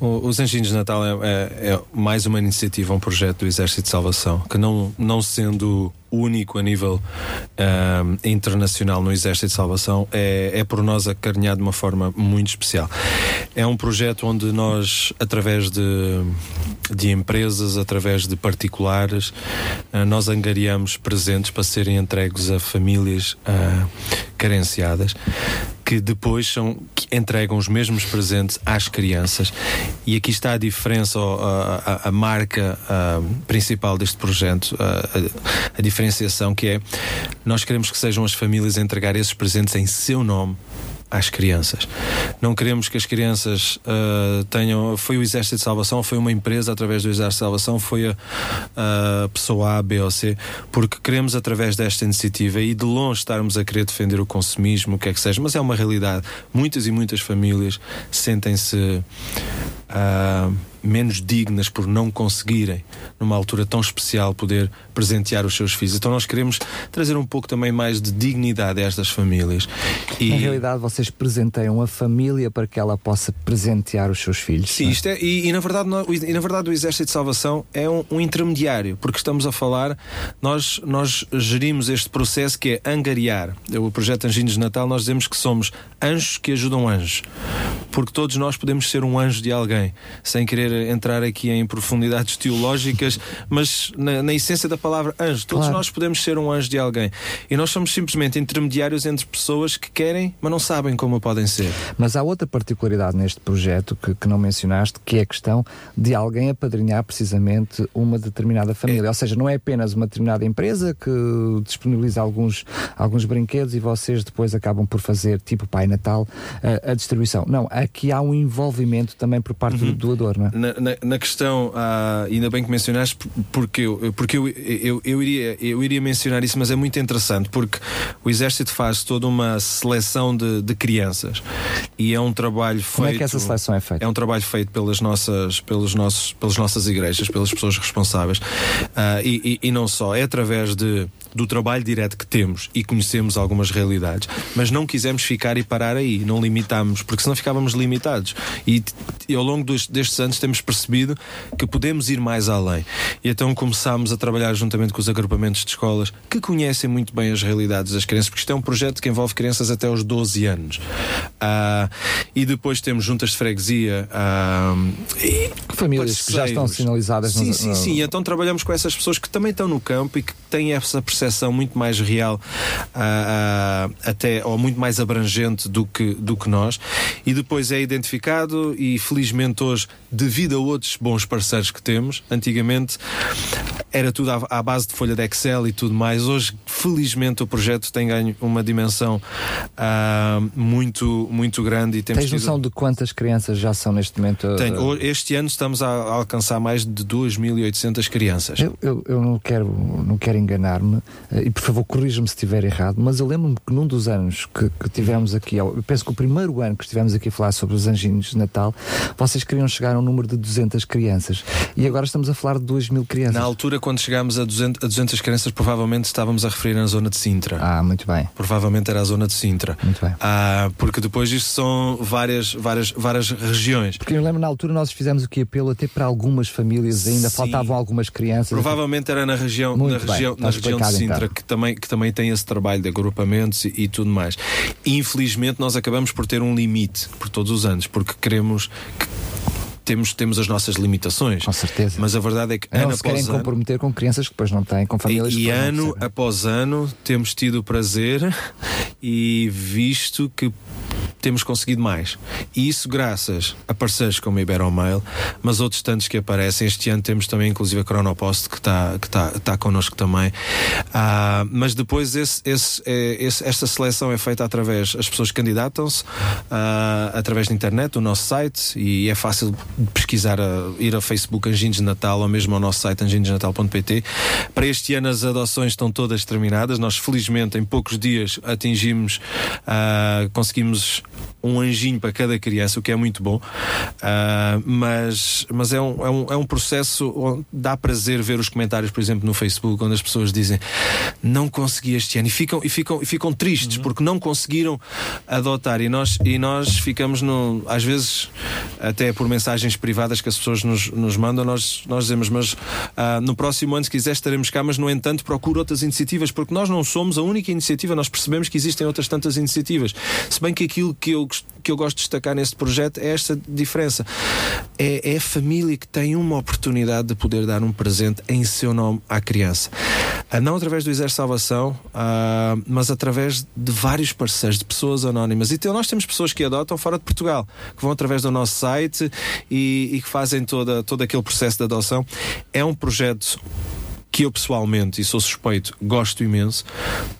Os Anjinhos de Natal é, é- é mais uma iniciativa, um projeto do Exército de Salvação, que não, não sendo único a nível internacional no Exército de Salvação, é, é por nós acarinhado de uma forma muito especial. É um projeto onde nós, através de, de empresas, através de particulares, ah, nós angariamos presentes para serem entregues a famílias ah, carenciadas que depois são, que entregam os mesmos presentes às crianças. E aqui está a diferença, a, a- a marca ah, principal deste projeto, a, a diferenciação que é nós queremos que sejam as famílias a entregar esses presentes em seu nome às crianças. Não queremos que as crianças ah, tenham. Foi o Exército de Salvação, foi uma empresa através do Exército de Salvação, foi a, a pessoa A, B ou C, porque queremos, através desta iniciativa e de longe estarmos a querer defender o consumismo, o que é que seja, mas é uma realidade. Muitas e muitas famílias sentem-se. ah, menos dignas por não conseguirem, numa altura tão especial, poder presentear os seus filhos. Então nós queremos trazer um pouco também mais de dignidade a estas famílias. E, Na realidade, vocês presenteiam a família para que ela possa presentear os seus filhos. Sim, é? isto é, e, e na verdade, nó- e na verdade o Exército de Salvação é um, um intermediário, porque estamos a falar, nós, nós gerimos este processo que é angariar. O projeto Anjinhos de Natal, nós dizemos que somos anjos que ajudam anjos, porque todos nós podemos ser um anjo de alguém, sem querer entrar aqui em profundidades teológicas, mas na, na essência da palavra anjo, todos Claro. nós podemos ser um anjo de alguém. E nós somos simplesmente intermediários entre pessoas que querem, mas não sabem como podem ser. Mas há outra particularidade neste projeto que, que não mencionaste, que é a questão de alguém apadrinhar precisamente uma determinada família. Ou seja, não é apenas uma determinada empresa que disponibiliza alguns, alguns brinquedos e vocês depois acabam por fazer, tipo Pai Natal, a, a distribuição. Não, aqui há um envolvimento também por parte do doador, não é? Na, na- na questão, ah, ainda bem que mencionaste, por- porque, eu, porque eu, eu, eu, iria, eu iria mencionar isso, mas é muito interessante, porque o Exército faz toda uma seleção de, de crianças e é um trabalho feito. Como é que essa seleção é feita? É um trabalho feito pelas nossas, pelos nossos, pelas nossas igrejas, pelas pessoas responsáveis. Ah, e, e- e não só, é através de, do trabalho direto que temos e conhecemos algumas realidades, mas não quisemos ficar e parar aí, não limitámos, porque senão ficávamos limitados. E, e ao longo dos- destes anos temos percebido que podemos ir mais além. E então começámos a trabalhar juntamente com os agrupamentos de escolas que conhecem muito bem as realidades das crianças, porque isto é um projeto que envolve crianças até aos 12 anos. Ah, e depois temos juntas de freguesia. ah, Famílias que já estão sinalizadas Sim, nos- sim, no- sim. E então trabalhamos com essas pessoas que também estão no campo e que têm essa percepção muito mais real, ah, ah, até ou muito mais abrangente do que, do que nós. E depois é identificado e felizmente hoje, devido a outros bons parceiros que temos, antigamente era tudo à, à base de folha de Excel e tudo mais. Hoje, felizmente, o projeto tem ganho uma dimensão ah, muito, muito grande e temos Tens tido- noção de quantas crianças já são neste momento? uh, tenho. Ho- Este ano estamos a alcançar mais de 2.800 crianças. Eu, eu, eu não quero, não quero enganar-me e por favor corrija-me se estiver errado, mas eu lembro-me que num dos anos que, que tivemos aqui, eu penso que o primeiro ano que estivemos aqui a falar sobre os anjinhos de Natal, vocês queriam chegar a um número de 200 crianças e agora estamos a falar de 2 mil crianças. Na altura, quando chegámos a 200, a 200 crianças, provavelmente estávamos a referir na zona de Sintra. Ah, muito bem. Provavelmente era a zona de Sintra. Muito bem. Ah, porque depois isto são várias, várias, várias regiões. Porque eu lembro na altura nós fizemos aqui apelo até para algumas famílias, ainda Sim. faltavam algumas crianças. Provavelmente era na região, Muito na bem, região, na região de explicado, Sintra, então. que, também, que também tem esse trabalho de agrupamentos e, e tudo mais. Infelizmente, nós acabamos por ter um limite por todos os anos, porque queremos que temos, temos as nossas limitações. Com certeza. Mas a verdade é que não ano se querem ano, comprometer com crianças que depois não têm, com famílias e, que e ano após ano temos tido o prazer e visto que temos conseguido mais. E isso graças a parceiros como a Iberomail, mas outros tantos que aparecem. Este ano temos também, inclusive, a Cronopost, que está que tá, tá connosco também. Ah, mas depois esse, esse, é, esse- esta seleção é feita através, as pessoas candidatam-se ah, através da internet, o nosso site, e é fácil pesquisar, a- ir ao Facebook Anjinhos de Natal ou mesmo ao nosso site anjinhosnatal.pt. Para este ano as adoções estão todas terminadas. Nós, felizmente, em poucos dias atingimos, ah, conseguimos um anjinho para cada criança, o que é muito bom. Uh, mas mas é, um, é, um, é um processo onde dá prazer ver os comentários, por exemplo, no Facebook, onde as pessoas dizem não consegui este ano e ficam, e ficam, e ficam tristes uhum. porque não conseguiram adotar. E nós, e nós ficamos, no, às vezes, até por mensagens privadas que as pessoas nos, nos mandam, nós, nós dizemos, mas uh, no próximo ano, se quiser, estaremos cá, mas no entanto, procure outras iniciativas, porque nós não somos a única iniciativa, nós percebemos que existem outras tantas iniciativas. Se bem que aquilo que eu, que eu gosto de destacar neste projeto é esta diferença. É, é a família que tem uma oportunidade de poder dar um presente em seu nome à criança. Uh, não através do Exército de Salvação, uh, mas através de vários parceiros, de pessoas anónimas. E então, nós temos pessoas que adotam fora de Portugal, que vão através do nosso site e, e que fazem toda, todo aquele processo de adoção. É um projeto que eu pessoalmente, e sou suspeito, gosto imenso,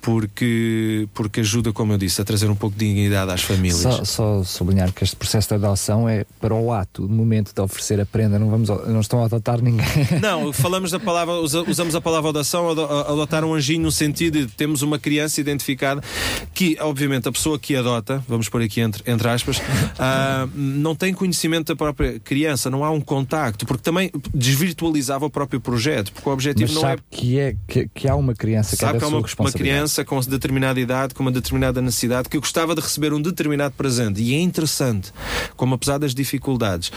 porque, porque ajuda, como eu disse, a trazer um pouco de dignidade às famílias. Só, só sublinhar que este processo de adoção é para o ato, o momento de oferecer a prenda, não, vamos, não estão a adotar ninguém. Não, falamos da palavra, usamos a palavra adoção, adotar um anjinho no sentido de temos uma criança identificada que, obviamente, a pessoa que adota, vamos por aqui entre, entre aspas, uh, não tem conhecimento da própria criança, não há um contacto, porque também desvirtualizava o próprio projeto, porque o objetivo Mas não sabe é que, é, que, que há uma criança que Sabe é que da há uma, uma criança com determinada idade, com uma determinada necessidade, que gostava de receber um determinado presente. E é interessante, como apesar das dificuldades,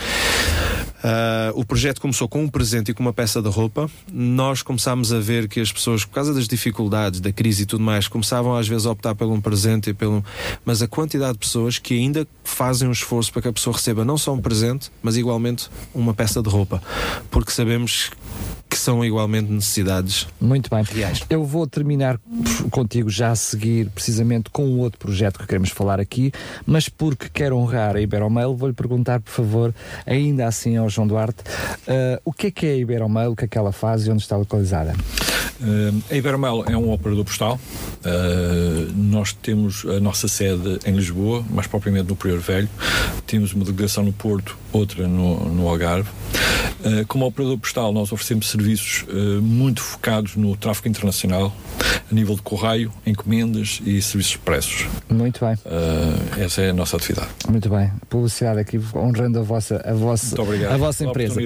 Uh, o projeto começou com um presente e com uma peça de roupa. Nós começámos a ver que as pessoas, por causa das dificuldades, da crise e tudo mais, começavam às vezes a optar por um presente e pelo. Mas a quantidade de pessoas que ainda fazem um esforço para que a pessoa receba não só um presente, mas igualmente uma peça de roupa. Porque sabemos que são igualmente necessidades. Muito bem. Reais. Eu vou terminar contigo já a seguir, precisamente com um outro projeto que queremos falar aqui, mas porque quero honrar a Iberomail, vou-lhe perguntar, por favor, ainda assim ao João Duarte, uh, o que é que é a Iberomail, o que é que ela faz e onde está localizada? Uh, a Iberomel é um operador postal. Uh, nós temos a nossa sede em Lisboa, mais propriamente no Prior Velho. Temos uma delegação no Porto, outra no, no Algarve. Uh, como operador postal, nós oferecemos serviços muito focados no tráfego internacional, a nível de correio, encomendas e serviços expressos. Muito bem. essa é a nossa atividade. Muito bem. Publicidade aqui, honrando a vossa, a vossa, a vossa empresa.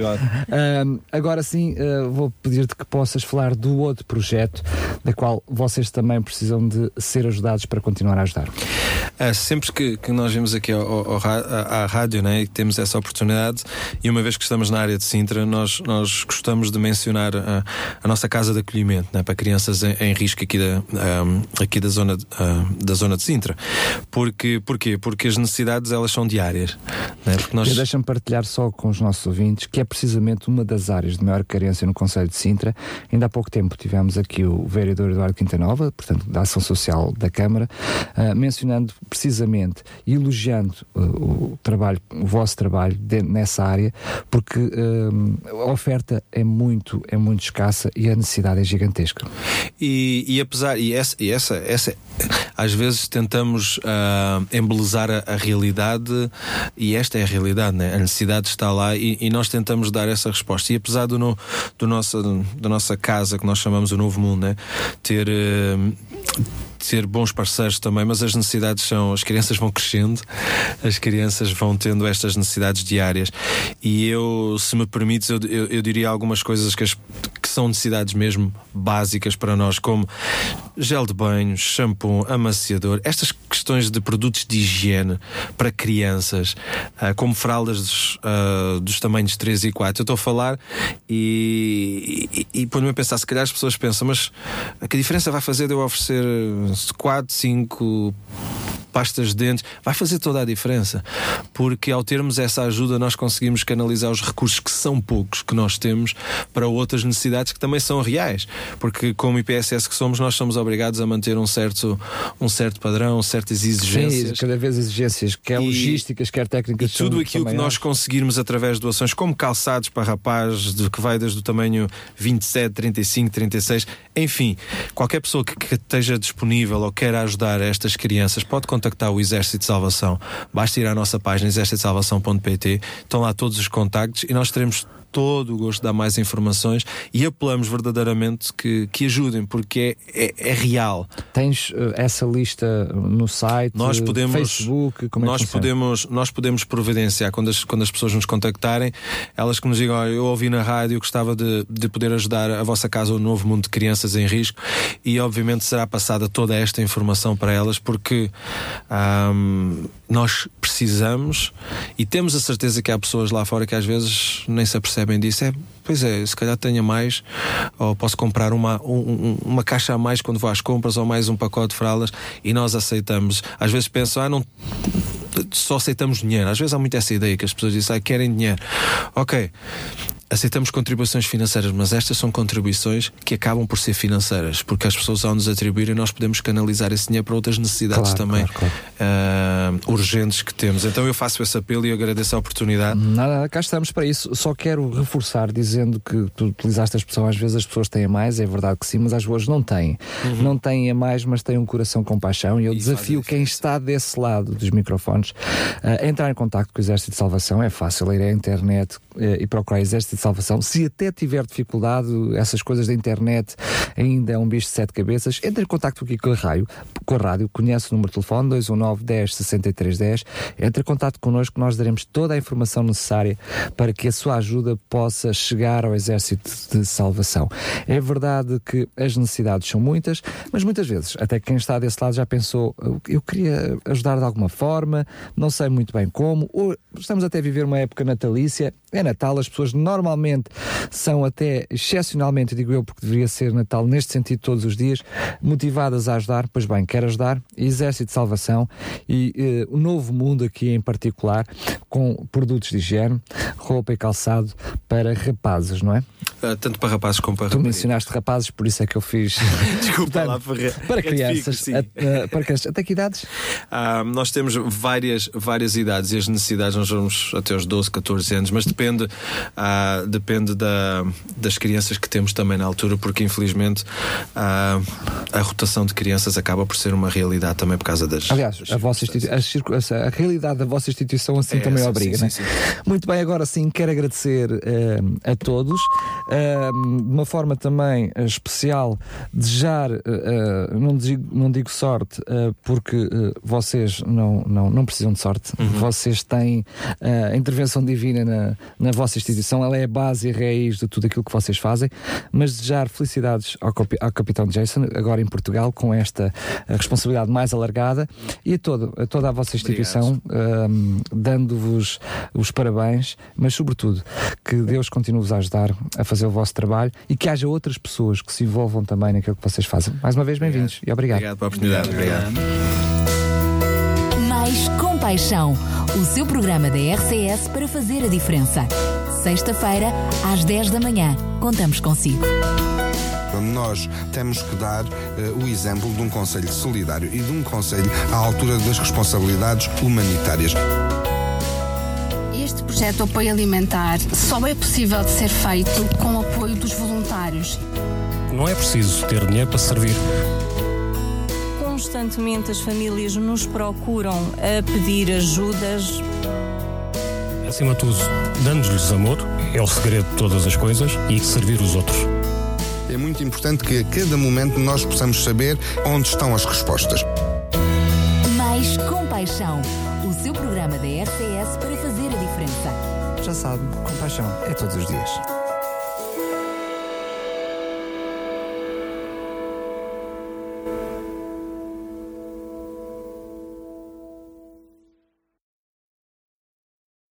agora sim, vou pedir-te que possas falar do outro projeto, da qual vocês também precisam de ser ajudados para continuar a ajudar. É, sempre que, que nós vimos aqui ao, ao, à rádio né, e temos essa oportunidade, e uma vez que estamos na área de Sintra, nós, nós gostamos de mencionar a, a nossa casa de acolhimento né, para crianças em, em risco aqui da, um, aqui da, zona, uh, da zona de Sintra. Porque, porquê? Porque as necessidades elas são diárias. Né, porque nós... Deixa-me partilhar só com os nossos ouvintes que é precisamente uma das áreas de maior carência no Conselho de Sintra. Ainda há pouco tempo tivemos aqui o vereador Eduardo Quintanova, portanto, da Ação Social da Câmara, uh, mencionando precisamente e elogiando uh, o trabalho, o vosso trabalho de, nessa área, porque uh, a oferta é muito, é muito escassa e a necessidade é gigantesca. E, e apesar, e essa, e essa, essa às vezes tentamos embelezar a, a, realidade e esta é a realidade, né? a necessidade está lá e, e nós tentamos dar essa resposta. E apesar do, no, do nossa, da nossa casa que nós chamamos o Novo Mundo, né? ter uh, ter bons parceiros também, mas as necessidades são. As crianças vão crescendo, as crianças vão tendo estas necessidades diárias. E eu, se me permites, eu, eu, eu diria algumas coisas que, as, que são necessidades mesmo básicas para nós, como gel de banho, shampoo, amaciador, estas questões de produtos de higiene para crianças, uh, como fraldas dos, uh, dos, tamanhos 3 e 4. Eu estou a falar e, e, e põe-me a pensar, se calhar as pessoas pensam, mas que diferença vai fazer de eu oferecer 4, 5 pastas de dentes, vai fazer toda a diferença. Porque ao termos essa ajuda, nós conseguimos canalizar os recursos que são poucos que nós temos para outras necessidades que também são reais. Porque, como IPSS que somos, nós somos obrigados a manter um certo, um certo padrão, certas exigências. Sim, cada vez exigências, quer e, logísticas, quer técnicas. E tudo aquilo que nós conseguirmos através de doações, como calçados para rapazes, que vai desde o tamanho 27, 35, 36, enfim, qualquer pessoa que, que esteja disponível ou queira ajudar estas crianças pode contactar o Exército de Salvação. Basta ir à nossa página exércitosalvação.pt, estão lá todos os contactos e nós teremos todo o gosto de dar mais informações e apelamos verdadeiramente que, que ajudem, porque é, é, é real. Tens uh, essa lista no site, nós podemos, Facebook, como nós é que podemos Nós podemos providenciar, quando as, quando as pessoas nos contactarem, elas que nos digam, oh, eu ouvi na rádio, gostava de, de poder ajudar a vossa casa, o novo mundo de crianças em risco, e obviamente será passada toda esta informação para elas, porque um, nós precisamos e temos a certeza que há pessoas lá fora que às vezes nem se apercebem disso. É, pois é, se calhar tenha mais, ou posso comprar uma, um, uma caixa a mais quando vou às compras, ou mais um pacote de fraldas, e nós aceitamos. Às vezes pensam, ah, não só aceitamos dinheiro. Às vezes há muito essa ideia que as pessoas dizem, ah, querem dinheiro. Ok, aceitamos contribuições financeiras, mas estas são contribuições que acabam por ser financeiras, porque as pessoas ao nos atribuírem nós podemos canalizar esse dinheiro para outras necessidades Claro, também claro, uh, urgentes que temos. Então eu faço esse apelo e agradeço a oportunidade. Nada, cá estamos para isso. Só quero reforçar dizendo que tu utilizaste a expressão, às vezes as pessoas têm a mais, é verdade que sim, mas às vezes não têm. Uhum. Não têm a mais, mas têm um coração com paixão. E eu desafio quem está desse lado dos microfones a entrar em contato com o Exército de Salvação. É fácil ir à internet eh, e procurar Exército de Salvação. Se até tiver dificuldade, essas coisas da internet ainda é um bicho de sete cabeças, entre em contato aqui com a rádio, com a rádio, conhece o número de telefone 219 10 63 10, entre em contato connosco, nós daremos toda a informação necessária para que a sua ajuda possa chegar ao Exército de Salvação. É verdade que as necessidades são muitas, mas muitas vezes, até quem está desse lado já pensou, eu queria ajudar de alguma forma, não sei muito bem como, ou estamos até a viver uma época natalícia, é Natal, as pessoas normalmente são até, excepcionalmente, digo eu, porque deveria ser Natal neste sentido todos os dias, motivadas a ajudar, pois bem, quer ajudar, Exército de Salvação e eh, o Novo Mundo aqui em particular, com produtos de higiene, roupa e calçado para rapazes, não é? Uh, tanto para rapazes como para Tu mencionaste rapazes, por isso é que eu fiz. Desculpa lá, para, para crianças. a- a- para crianças. Até que idades? Ah, nós temos várias, várias idades e as necessidades nós vamos até aos 12, 14 anos, mas depende, ah, depende da, das crianças que temos também na altura, porque infelizmente ah, a rotação de crianças acaba por ser uma realidade também por causa das. Aliás, a, vossa a, a realidade da vossa instituição assim É também essa, obriga. sim, né? sim, Muito bem, agora sim quero agradecer eh, a todos. Eh, de uma forma também especial, desejar, não, digo, não digo sorte, porque vocês não, não, não precisam de sorte. Uhum. Vocês têm a intervenção divina na, na vossa instituição, ela é a base e a raiz de tudo aquilo que vocês fazem. Mas desejar felicidades ao, ao Capitão Jason, agora em Portugal, com esta eh, responsabilidade mais alargada e a, todo, a toda a vossa instituição, ehm, dando-vos os parabéns, mas sobretudo que Deus continue-vos a ajudar a fazer o vosso trabalho e que haja outras pessoas que se envolvam também naquilo que vocês fazem. Mais uma vez, bem-vindos e obrigado. Obrigado pela oportunidade. Obrigado. Mais Compaixão, o seu programa da RCS para fazer a diferença. Sexta-feira, às 10 da manhã. Contamos consigo. Nós temos que dar eh, o exemplo de um Conselho solidário e de um Conselho à altura das responsabilidades humanitárias. Este projeto de apoio alimentar só é possível de ser feito com o apoio dos voluntários. Não é preciso ter dinheiro para servir. Constantemente as famílias nos procuram a pedir ajudas. Acima de tudo, dando-lhes amor, é o segredo de todas as coisas, e servir os outros. É muito importante que a cada momento nós possamos saber onde estão as respostas. Mais Compaixão, o seu programa da RCS para fazer a diferença. Já sabe, compaixão é todos os dias.